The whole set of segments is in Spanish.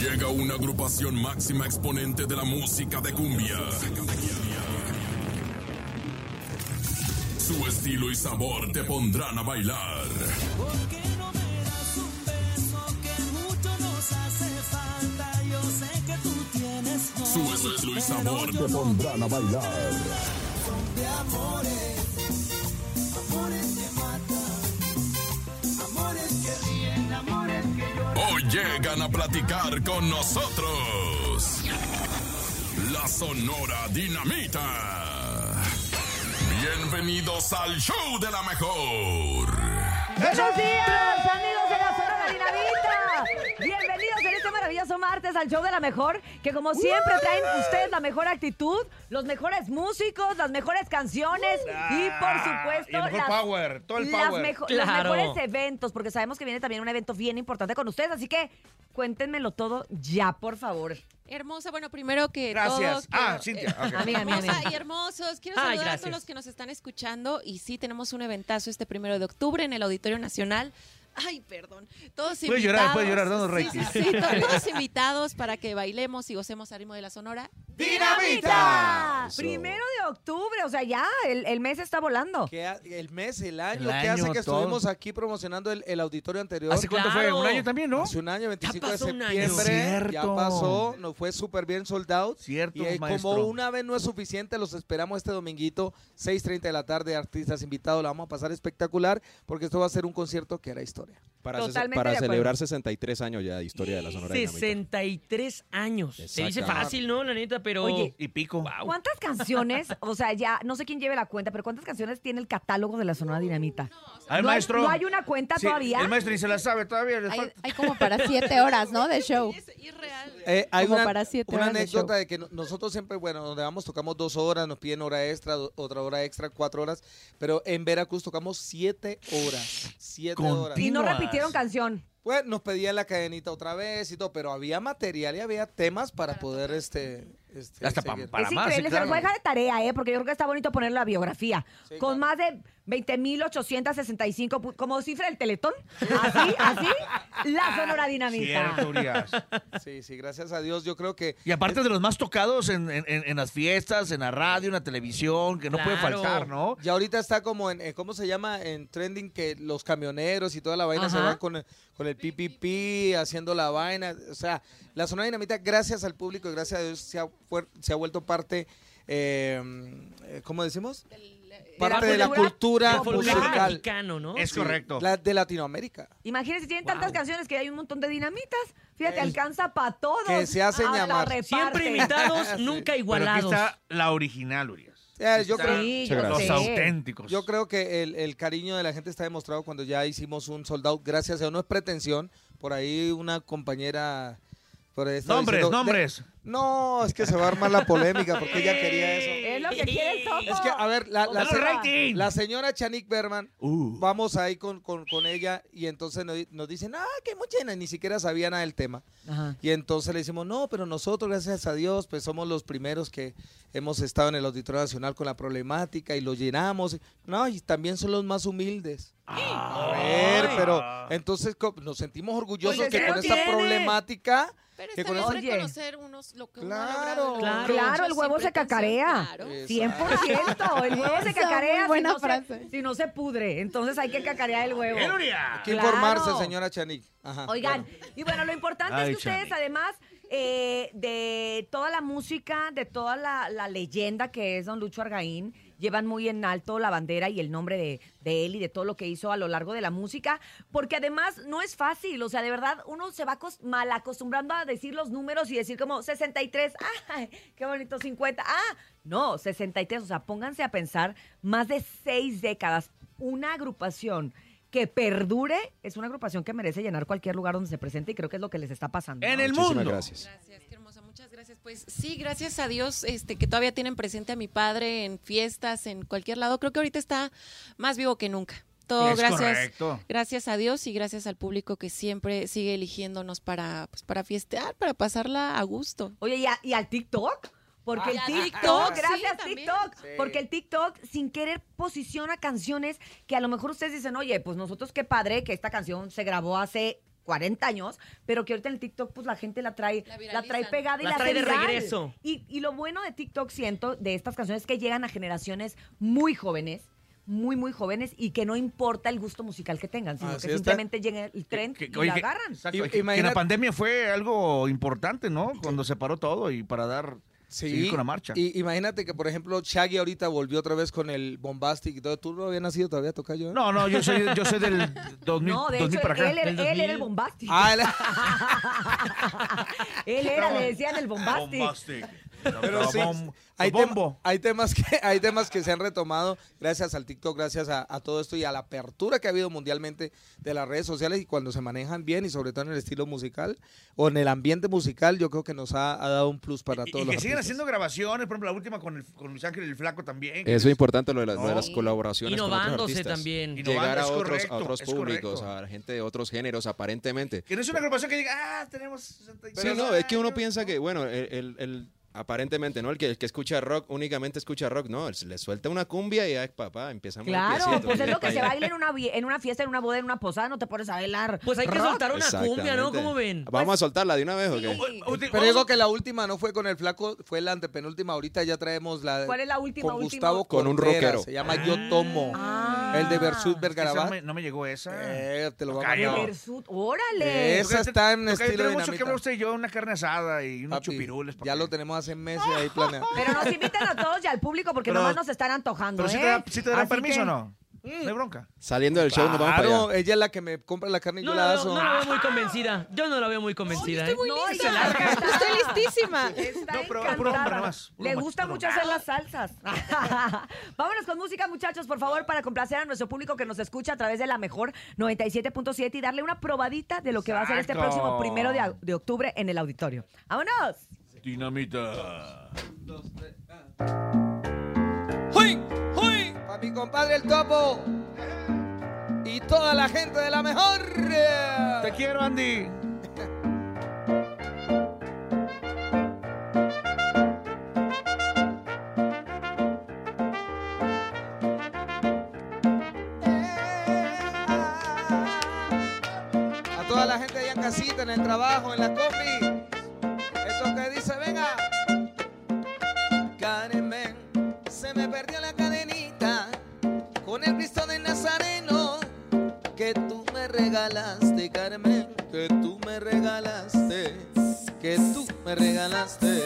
Llega una agrupación máxima exponente de la música de cumbia. Su estilo y sabor te pondrán a bailar. Su estilo y sabor te pondrán a bailar. son de amores, amores que llegan a platicar con nosotros. La Sonora Dinamita. Bienvenidos al show de la mejor. Buenos días, amigos de la Sonora Dinamita. Bienvenidos en este maravilloso martes al show de la mejor, que como siempre traen ustedes la mejor actitud, los mejores músicos, las mejores canciones y por supuesto y el mejor las, power, todo el las power. mejo- Claro. los mejores eventos, porque sabemos que viene también un evento bien importante con ustedes, así que cuéntenmelo todo ya, por favor. Hermosa, bueno, primero que Gracias. todo... Ah, quiero- Cintia. ok. Amiga, amiga, y hermosos, quiero Ay, saludar a todos los que nos están escuchando y sí, tenemos un eventazo este primero de octubre en el Auditorio Nacional. Ay, perdón. Todos Puedes invitados. llorar, puedes llorar, Sí, sí, sí, to- todos invitados para que bailemos y gocemos al ritmo de la Sonora. ¡Dinamita! Primero octubre, o sea, ya, el, el mes está volando. Ha- el mes, el año, El que hace que todo. estuvimos aquí promocionando el, el auditorio anterior. ¿Hace cuánto fue? Claro. ¿Un año también, no? Hace un año, 25 de pasó un año. septiembre. Ya Cierto. pasó, nos fue súper bien sold out. Cierto, Y eh, maestro. como una vez no es suficiente, los esperamos este dominguito, 6.30 de la tarde, artistas invitados, la vamos a pasar espectacular, porque esto va a ser un concierto que era historia. Para, ce- Totalmente para de acuerdo. celebrar 63 años ya de historia de la Sonora Dinamita. 63 años. Se dice Exactamente. fácil, ¿no? La neta, pero. Oye, Y pico. Wow. ¿Cuántas canciones, o sea, ya, no sé quién lleve la cuenta, pero cuántas canciones tiene el catálogo de la Sonora Dinamita? Al ¿No hay- maestro. ¿No hay una cuenta Sí, todavía? El maestro ni se la sabe todavía. Hay, hay como para siete horas, ¿no? De show. Es irreal. Eh, hay Como una, para siete una horas de anécdota show. de que no- nosotros siempre, bueno, donde vamos tocamos dos horas, nos piden hora extra, do- otra hora extra, cuatro horas, pero en Veracruz tocamos siete horas, siete horas. y no repitieron canción. Pues nos pedían la cadenita otra vez y todo, pero había material y había temas para poder este, este Hasta pa-. Para es más, increíble, sí, se los voy a dejar de tarea, ¿eh? Porque yo creo que está bonito poner la biografía. Sí, Con claro. más de 20.865, pu- como cifra del Teletón. Así, así, la Sonora Dinamita. Cierto, Urias. Sí, sí, gracias a Dios. Yo creo que Y aparte de los más tocados en, en- en- en las fiestas, en la radio, en la televisión, que no puede Claro. faltar, ¿no? ya ahorita está como en, eh, ¿cómo se llama? En trending que los camioneros y toda la vaina se Ajá. van con el, con el PPP, haciendo la vaina. O sea, la zona dinamita, gracias al público y gracias a Dios, se ha, se ha vuelto parte, eh, eh, ¿cómo decimos? Parte de la cultura musical mexicano, ¿no? Es correcto. la- de Latinoamérica. Imagínense, tienen Wow. tantas canciones que hay un montón de dinamitas. Fíjate, Es- alcanza para todos. que se hacen llamar. Siempre imitados, Sí. nunca Pero aquí igualados. está la original, Urias. Eh, yo, creo, Sí, yo. Los sé. auténticos. yo creo que el, el cariño de la gente está demostrado cuando ya hicimos un sold out. Gracias a Dios, no es pretensión. Por ahí una compañera... Por Nombres, diciendo- nombres. No, es que se va a armar la polémica porque ella quería eso. Es lo que quiere el topo. Es que, a ver, la, la, señora Chanik Berman, Uh. vamos ahí con, con, con ella y entonces nos, di- nos dicen, ah, que mucha ni siquiera sabía nada del tema. Ajá. Y entonces le decimos, no, pero nosotros, gracias a Dios, pues somos los primeros que hemos estado en el Auditorio Nacional con la problemática y lo llenamos. No, y también son los más humildes. A ver, pero entonces nos sentimos orgullosos Oye, que ¿qué con esta tiene? problemática... Pero que está con bien reconocer unos, lo que uno ha Claro. logrado. Claro. Claro, el huevo se cacarea. claro. 100%. El huevo se cacarea muy si buena no, se, frase. si no se pudre. Entonces hay que cacarear el huevo. Hay que Claro. informarse, señora Chanik. Ajá, Oigan, bueno. y bueno, lo importante Ay, es que ustedes, además eh, de toda la música, de toda la, la leyenda que es don Lucho Argaín, llevan muy en alto la bandera y el nombre de, de él y de todo lo que hizo a lo largo de la música, porque además no es fácil, o sea, de verdad uno se va mal acostumbrando a decir los números y decir como 63, ¡ay, qué bonito! 50, ¡ah! No, 63, o sea, pónganse a pensar, más de seis décadas, una agrupación que perdure es una agrupación que merece llenar cualquier lugar donde se presente y creo que es lo que les está pasando. En ¿no? el Muchísimas mundo. gracias. Gracias, qué hermosa, muchas gracias. Pues sí, gracias a Dios este, que todavía tienen presente a mi padre en fiestas, en cualquier lado. Creo que ahorita está más vivo que nunca. Todo Es gracias, correcto. gracias a Dios y gracias al público que siempre sigue eligiéndonos para, pues, para fiestear, para pasarla a gusto. Oye, ¿y, a- y al TikTok? Porque el Ah, TikTok, TikTok, sí, gracias también. TikTok, Sí. porque el TikTok sin querer posiciona canciones que a lo mejor ustedes dicen, oye, pues nosotros qué padre que esta canción se grabó hace 40 años, pero que ahorita en el TikTok pues la gente la trae, La trae pegada y La la, trae de viral. regreso. Y, y lo bueno de TikTok siento de estas canciones es que llegan a generaciones muy jóvenes muy, muy jóvenes y que no importa el gusto musical que tengan, sino Así que está. simplemente llegue el tren Que- y oye, la que- agarran. Exacto, que- la pandemia fue algo importante, ¿no? Cuando se paró todo y para dar seguir con la marcha. Y imagínate que, por ejemplo, Shaggy ahorita volvió otra vez con el Bombastic y todo. ¿Tú no habías nacido todavía, Tocayo? No, no, yo soy, yo soy del 2000, No, de 2000 hecho, para acá. él, era- Del él era el 2000. bombastic. Ah, él- él era, le decían el bombastic. Bombastic. Pero sí, hay, bombo. tema- hay temas que hay temas que se han retomado gracias al TikTok, gracias a, a todo esto y a la apertura que ha habido mundialmente de las redes sociales y cuando se manejan bien y sobre todo en el estilo musical o en el ambiente musical, yo creo que nos ha, ha dado un plus para Y- todos y los que siguen haciendo grabaciones, por ejemplo, la última con, el, con Luis Ángel el Flaco también. Eso es importante lo de, la- lo de No. las colaboraciones con otros Innovándose artistas. también. Innovando, Llegar a otros, correcto, a otros es públicos, correcto. a la gente de otros géneros, aparentemente. Que no es una agrupación que diga, ah, tenemos 60 Sí, no, es que uno piensa que, bueno, el, el- el- aparentemente, ¿no? El que, el que escucha rock únicamente escucha rock, no, le suelta una cumbia y ya, papá, empieza a Claro, piecito, pues es lo que se baila en una, en una fiesta, en una boda, en una posada, no te pones a bailar. Pues hay que rock. soltar una cumbia, ¿no? ¿Cómo ven? Vamos a soltarla de una vez, ¿o qué? Sí. Pero digo que la última no fue con el flaco, fue la antepenúltima. Ahorita ya traemos la ¿Cuál es la última, con última? Gustavo Con un rockero. Se llama Yo Tomo. Ah. El de Versus Esa Vergarabat. no, me, no me llegó esa. Eh, te lo vamos a. Versus, ¡Órale! Esa está en estilo mucho que usted y yo, una carne asada y unos chupirules. ¿pa' ya lo tenemos hace meses ahí planeado. Pero nos invitan a todos y al público porque Pero- nomás nos están antojando, Pero ¿eh? si te, da- sí te dan Así permiso que- o no. No hay bronca. Saliendo del show nos vamos para Claro, allá. ella es la que me compra la carne y No yo la, la veo, aso. no la veo muy convencida. Yo no la veo muy convencida. ¿eh? No, y se larga. Estoy listísima. Está No, pero encantada. puro hombre nomás, puro Le macho, gusta puro mucho hacer las salsas. Vámonos con música, muchachos, por favor, para complacer a nuestro público que nos escucha a través de la mejor 97.7 y darle una probadita de lo que va a ser este Exacto. próximo primero de, de octubre en el auditorio. ¡Vámonos! Dinamita. ¡Huy! ¡Huy! Para mi compadre el topo. Y toda la gente de la mejor. Te quiero, Andy. A toda la gente allá en casita, en el trabajo, en la copi. Carmen, que tú me regalaste, que tú me regalaste.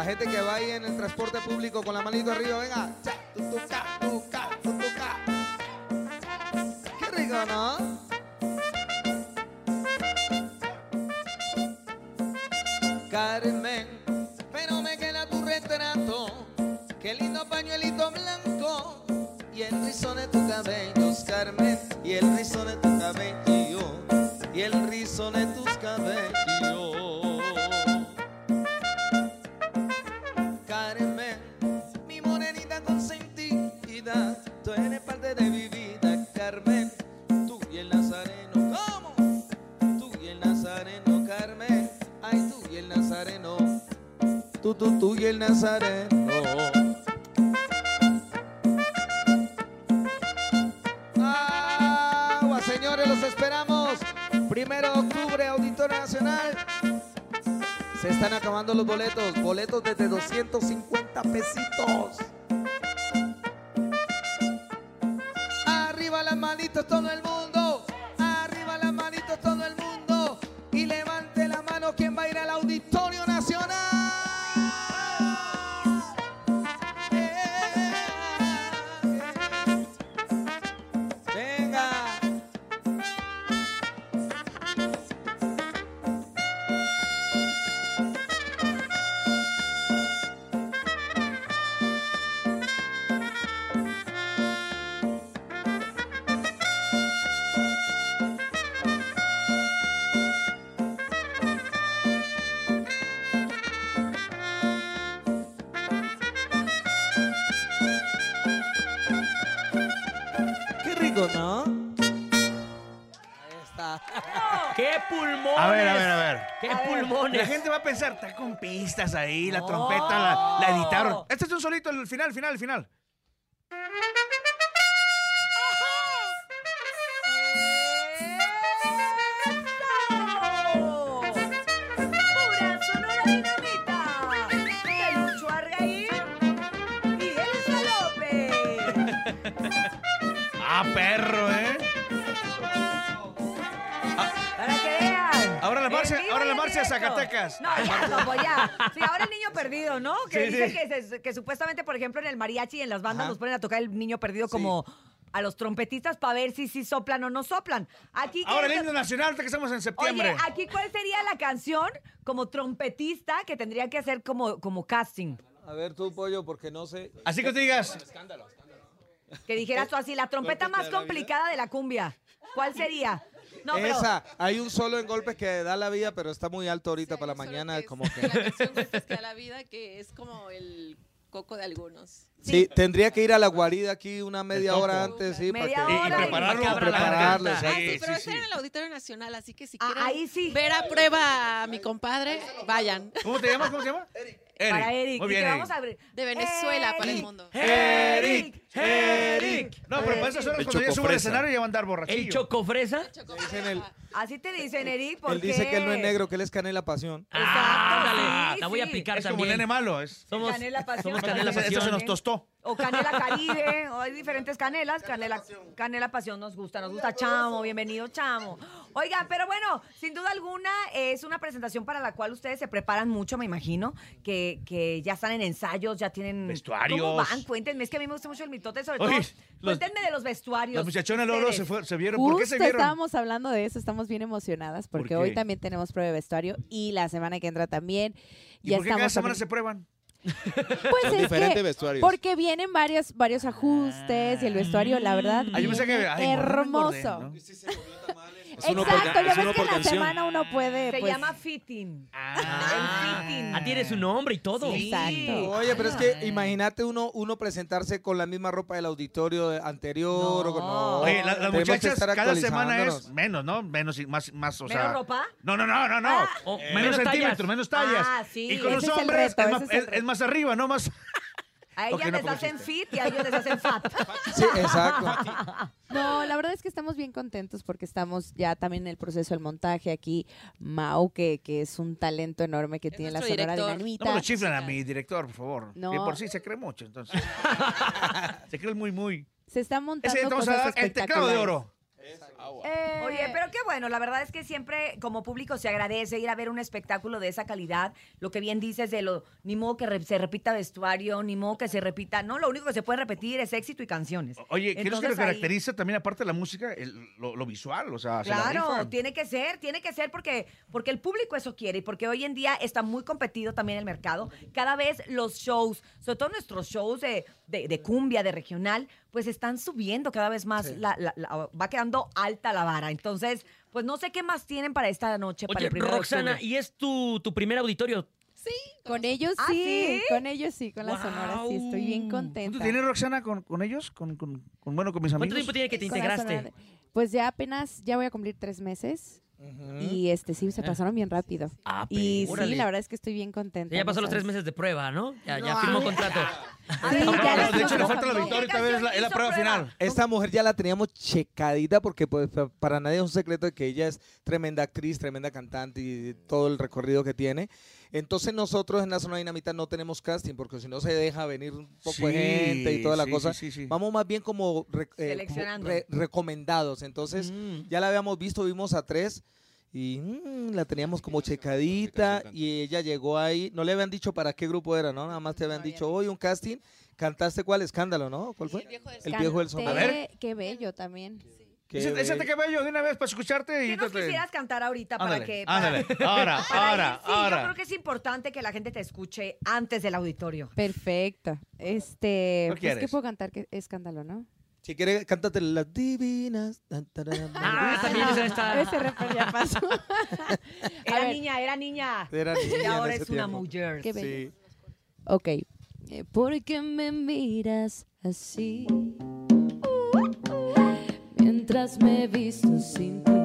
La gente que va ahí en el transporte público con la manito arriba, venga. Tu, tu, tu, tu, tu. Qué rico, ¿no? Carmen, pero me queda tu retrato, qué lindo pañuelito blanco y el rizo de tus cabellos, Carmen, y el rizo de tu cabello, y el rizo de tus cabellos. Nazareno, tú, tú, tú y el Nazareno. Agua, señores, los esperamos. Primero de octubre, Auditorio Nacional. Se están acabando los boletos. Boletos desde 250 pesitos. Arriba las manitos todo el mundo. ¿No? Ahí está. ¡Qué pulmones! A ver, a ver, a ver. ¡Qué A ver, pulmones! La gente va a pensar, está con pistas ahí, la No. trompeta la, la editaron. Este es un solito, el final, el final, el final. Perro, ¿eh? Para que vean. Ahora la marcha- ahora la marcha directo. Zacatecas. No, ya, no, pues ya. Sí, ahora el niño perdido, ¿no? Que Sí, dice sí. Que, se- que supuestamente, por ejemplo, en el mariachi y en las bandas Ajá. nos ponen a tocar el niño perdido como a los trompetistas para ver si sí soplan o no soplan. Aquí Ahora el ¿qué- himno nacional, ahorita que estamos en septiembre. Oye, aquí cuál sería la canción como trompetista que tendría que hacer como, como casting. A ver tú, pollo, porque no sé. Así que te digas, Que dijeras tú así, la trompeta más complicada de la cumbia. ¿Cuál sería? No, pero Esa, hay un solo en golpes que da la vida, pero está muy alto ahorita Sí, para la mañana, es como que... La canción Golpes que da la vida, que es como el coco de algunos. Sí, tendría que ir a la guarida aquí una media hora antes, sí, Media para que... hora y- prepararlo, garganta. Ah, sí, pero sí, en el Auditorio Nacional, así que si Ah, quieren ahí sí. ver a prueba a mi compadre, vayan. ¿Cómo te llamas? ¿Cómo te llamas? Eric. para Eric. Muy bien, Eric. vamos a abrir. De Venezuela para el Eric, mundo. Eric, Eric. No, pero para esas horas El cuando ya subo al chocofresa. escenario ya va a andar ¿El borrachillo. chocofresa? Dicen el- Así te dicen, Eric, porque... él dice que él no es negro, que él es canela pasión. Ah, dale, sí, la voy a sí. aplicar Es como también. nene malo. Es, Somos, Canela pasión. somos canela pasión. se nos tostó. O canela caribe, o hay diferentes canelas. Canela, canela pasión nos gusta, nos gusta Chamo, bienvenido Chamo. Oigan, pero bueno, sin duda alguna es una presentación para la cual ustedes se preparan mucho, me imagino, que, que ya están en ensayos, ya tienen... Vestuarios. ¿Cómo van? Cuéntenme, es que a mí me gusta mucho el mitote, sobre Oye, todo. los- Cuéntenme de los vestuarios. Las muchachonas luego se, fue- se vieron. ¿Por qué se vieron? estábamos hablando de eso, estamos bien emocionadas porque hoy también tenemos prueba de vestuario y la semana que entra también. ¿Y ya por qué cada estamos semana también- se prueban? Pues Son es diferentes que vestuarios. porque vienen varios varios ajustes y el vestuario, la verdad, Ah, yo pensé que- viene ay, engordé, hermoso. engordé, ¿no? Es uno por Exacto, ca- ya es ves que por en la canción. semana uno puede Se pues, llama fitting. Ah, El fitting. ah, tiene su nombre y todo. Sí. Exacto. Oye, pero es que imagínate uno uno presentarse con la misma ropa del auditorio anterior o con No. Oye, la- las tenemos que muchachas estar cada semana es actualizándonos. menos, ¿no? Menos y más, más, o ¿Menos ropa? No, no, no, no, no. O menos, menos tallas. centímetros, menos tallas. Ah, sí. Y con los Ese es el hombres reto, es, más, es el es- reto. es más arriba, ¿no? Más. A ellas no les hacen chiste. fit y a ellos les hacen fat. Sí, exacto. No, la verdad es que estamos bien contentos porque estamos ya también en el proceso del montaje aquí. Mau, que, que es un talento enorme que Es tiene la Sonora director. No Dinamita. me lo chiflan a mi director, por favor. No. Y por sí se cree mucho, entonces. se cree muy, muy. Se están montando Ese vamos a cosas dar el teclado de oro. Eh, Oye, pero qué bueno, la verdad es que siempre como público se agradece ir a ver un espectáculo de esa calidad. Lo que bien dices de lo, ni modo que re- se repita vestuario, ni modo que se repita, no, lo único que se puede repetir es éxito y canciones. Oye, ¿qué es lo que ahí- caracteriza también, aparte de la música, el- lo, lo visual? O sea, se la Claro, tiene que ser, tiene que ser porque, porque el público eso quiere y porque hoy en día está muy competido también el mercado. Cada vez los shows, sobre todo nuestros shows de, de- de cumbia, de regional, pues están subiendo cada vez más, la- la- la- va quedando alta la vara. Entonces, pues no sé qué más tienen para esta noche, para el primero de Roxana, octubre. ¿y es tu, tu primer auditorio? Con ellos ¿Ah, sí, sí? con ellos sí, con la Sonora sí, estoy bien contenta. ¿Cuánto tienes, Roxana, con, con ellos? ¿Con, con, con, bueno, con mis amigos? ¿Cuánto tiempo tiene que te integraste? Pues ya apenas, ya voy a cumplir tres meses y este sí, se pasaron bien rápido. Ah, Y órale. sí, la verdad es que estoy bien contenta. Ya pasó ¿no los tres meses de prueba, ¿no? Ya, ya No, firmó ay, contrato. Sí, No, ya no, les de hecho, le falta la victoria, esta vez es la, es la hizo prueba prueba? final. Esta mujer ya la teníamos checadita porque pues, pa- para nadie es un secreto de que ella es tremenda actriz, tremenda cantante y todo el recorrido que tiene. Entonces nosotros en la zona dinamita no tenemos casting porque si no se deja venir un poco de gente y toda la sí, cosa. sí, sí, sí. Vamos más bien como, re- eh, como Seleccionando. re- recomendados. Entonces Mm. ya la habíamos visto, vimos a tres y mm, la teníamos como checadita y ella llegó ahí. No le habían dicho para qué grupo era, ¿no? Nada más te habían dicho, hoy un casting. ¿Cantaste cuál? Escándalo, ¿no? ¿Cuál fue? El viejo del El viejo del Canté, son. A ver. Qué bello también. Qué Ese- ese te bello. de una vez para escucharte y ¿Qué nos te- quisieras cantar ahorita para que... para- ándale. Ahora, para ahora? Sí, yo ahora. creo que es importante que la gente te escuche antes del auditorio. Perfecto. Este, ¿Cuál pues, ¿qué puedo cantar? Que escándalo, ¿no? Si quieres, cántate las divinas. Tan, ah, también esa está. Ese refería pasó. era niña, era niña. Era niña. Y ahora es una mujer. Qué bello. Ok. Eh, ¿Por qué me miras así? Mientras me visto sin ti.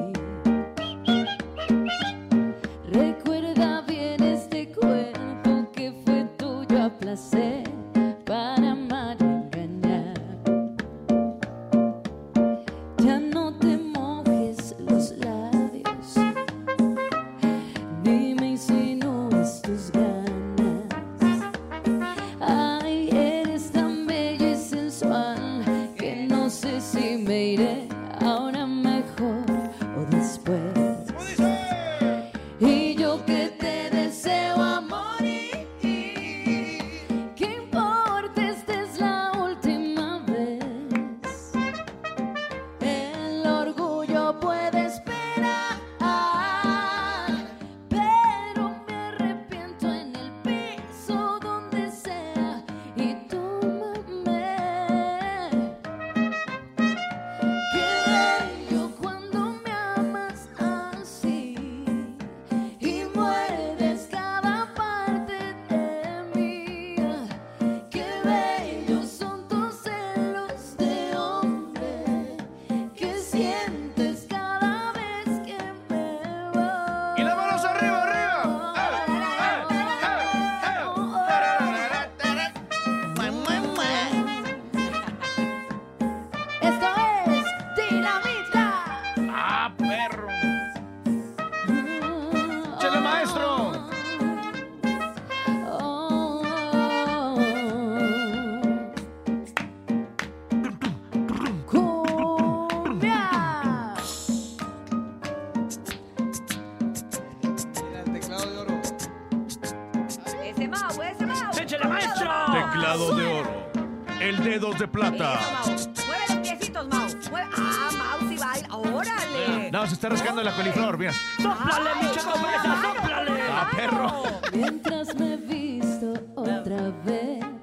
está rascando la coliflor, mira. ¡Sóplale, mi chaco, sóplale! ¡Ah, perro! Mientras me he visto otra vez.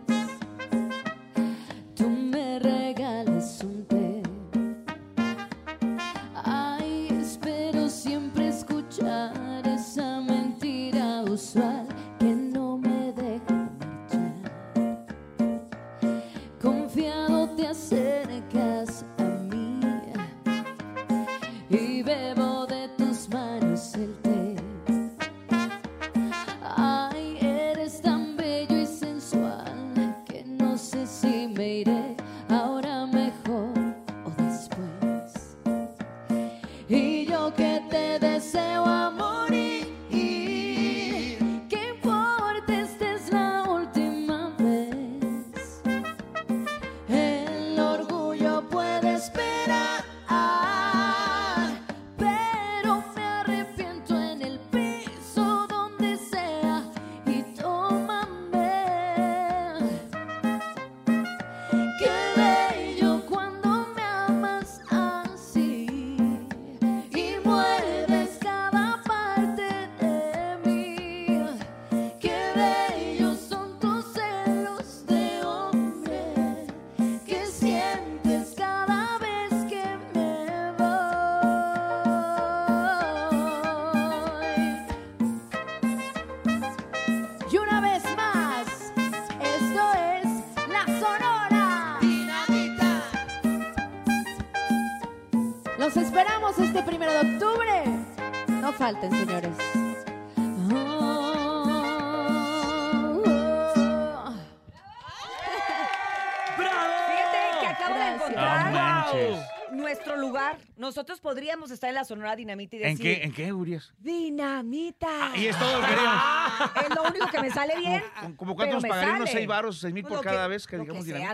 queríamos estar en la Sonora Dinamita y ¿En qué, Urias? ¡Dinamita! Ah, y es todo lo que. Ah, es lo único que me sale bien. Como cuánto nos pagarían 6 baros, 6 mil pues por cada vez que digamos dinamita.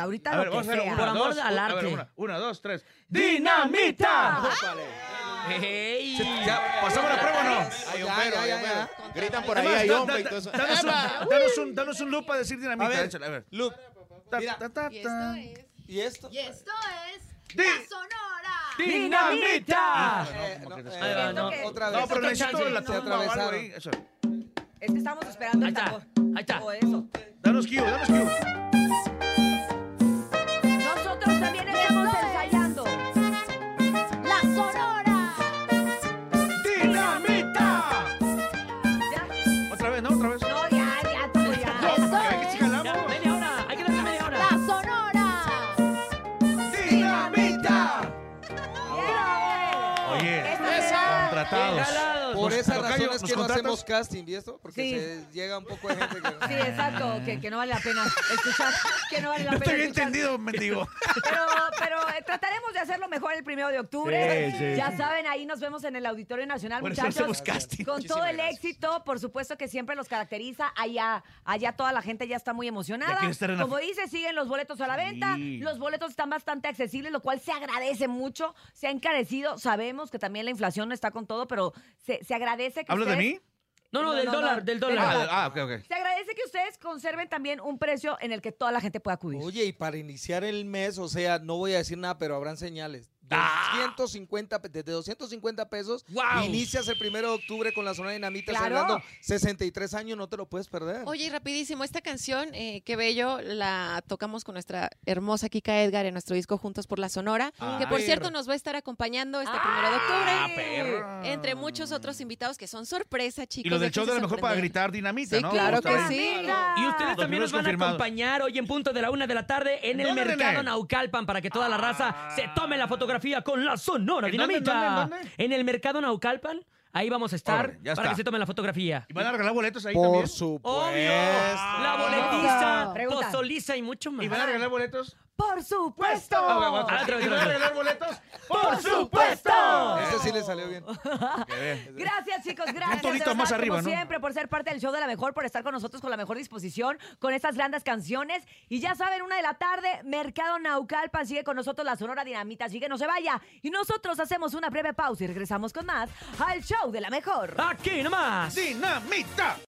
Ahorita lo vamos por amor al arte. Una, dos, tres. ¡Dinamita! Hey. Ya, ¿Pasamos la prueba. Gritan por ahí, hay hombre y todo eso. Danos un, loop decir dinamita. Y esto es... ¡Dinamita! Otra vez. La estamos esperando Ahí está, ahí está. Eso. Danos cue, danos cue. Jalados. Por Nos- esa razón es ¿nos que no contratas? hacemos casting, ¿y esto? Porque Sí. se llega un poco de gente que... Sí, exacto, que, que no vale la pena escuchar, que no vale la No pena estoy escuchar. entendido, mendigo. Pero, pero eh, trataremos de hacerlo mejor el primero de octubre. Sí, sí. ya saben, ahí nos vemos en el Auditorio Nacional, muchachos. hacemos casting. Con todo el gracias. éxito, por supuesto que siempre los caracteriza. Allá, allá toda la gente ya está muy emocionada. Como dice, siguen los boletos a la venta. Sí. Los boletos están bastante accesibles, lo cual se agradece mucho. Se ha encarecido. Sabemos que también la inflación está con todo, pero se, se agradece que ¿Hablas de ustedes- mí? No, no, No, del no, dólar, no, del del dólar. dólar. Ah, ah, ok, ok. Se agradece que ustedes conserven también un precio en el que toda la gente pueda acudir. Oye, y para iniciar el mes, o sea, no voy a decir nada, pero habrán señales. Ah. 250, pe- desde 250 pesos, ¡Guau! inicias el primero de octubre con la zona dinamita Claro. celebrando 63 años, no te lo puedes perder. Oye, y rapidísimo, esta canción, eh, Qué Bello, la tocamos con nuestra hermosa Kika Edgar en nuestro disco Juntos por la Sonora, que por Ah, cierto nos va a estar acompañando este primero de octubre. Ah, perro. Entre muchos otros invitados que son sorpresa, chicos. Y lo del show de la mejor para gritar dinamita, Sí, ¿no? claro que sí. Y ustedes también nos van a acompañar hoy en punto de la una de la tarde en el ¿Dónde, mercado? Naucalpan para que toda la raza se tome la fotografía con la Sonora ¿En dónde, en Dinamita. dónde, en dónde? En el mercado Naucalpan, ahí vamos a estar Órale, ya para está. que se tomen la fotografía. ¿Y van a regalar boletos ahí por también? supuesto. Obvio. La boletiza, Pregunta. pozoliza y mucho más. ¿Y van a regalar boletos? ¡Por supuesto! Ah. Ah, otra vez, ¿Y van a otra vez. regalar boletos? ¡Por supuesto! Ese sí le salió bien. Gracias, chicos, gracias. Un tonito de verdad, más arriba, como ¿no? siempre, por ser parte del show de la mejor, por estar con nosotros con la mejor disposición, con estas grandes canciones. Y ya saben, una de la tarde, Mercado Naucalpan sigue con nosotros la Sonora Dinamita, así que no se vaya. Y nosotros hacemos una breve pausa y regresamos con más al show de la mejor. Aquí nomás. ¡Dinamita!